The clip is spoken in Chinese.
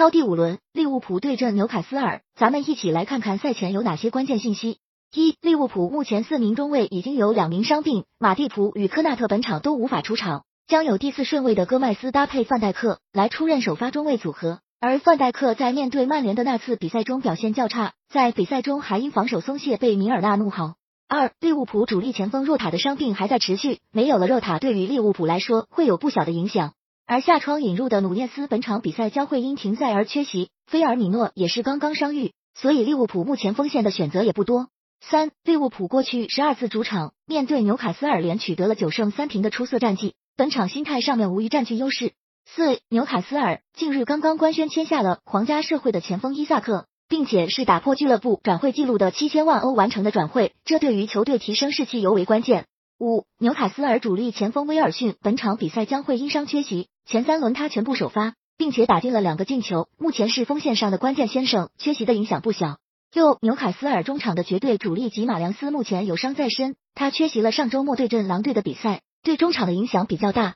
超第五轮，利物浦对阵纽卡斯尔，咱们一起来看看赛前有哪些关键信息。一、利物浦目前四名中卫已经有两名伤病，马蒂普与科纳特本场都无法出场，将有第四顺位的戈麦斯搭配范戴克来出任首发中卫组合。而范戴克在面对曼联的那次比赛中表现较差，在比赛中还因防守松懈被米尔纳怒吼。二、利物浦主力前锋若塔的伤病还在持续，没有了若塔，对于利物浦来说会有不小的影响。而下窗引入的努涅斯本场比赛将会因停赛而缺席，菲尔米诺也是刚刚伤愈，所以利物浦目前锋线的选择也不多。三、利物浦过去十二次主场面对纽卡斯尔联取得了九胜三平的出色战绩，本场心态上面无疑占据优势。四、纽卡斯尔近日刚刚官宣签下了皇家社会的前锋伊萨克。并且是打破俱乐部转会记录的七千万欧完成的转会，这对于球队提升士气尤为关键。五，纽卡斯尔主力前锋威尔逊本场比赛将会因伤缺席，前三轮他全部首发，并且打进了两个进球，目前是锋线上的关键先生，缺席的影响不小。六，纽卡斯尔中场的绝对主力吉马良斯目前有伤在身，他缺席了上周末对阵狼队的比赛，对中场的影响比较大。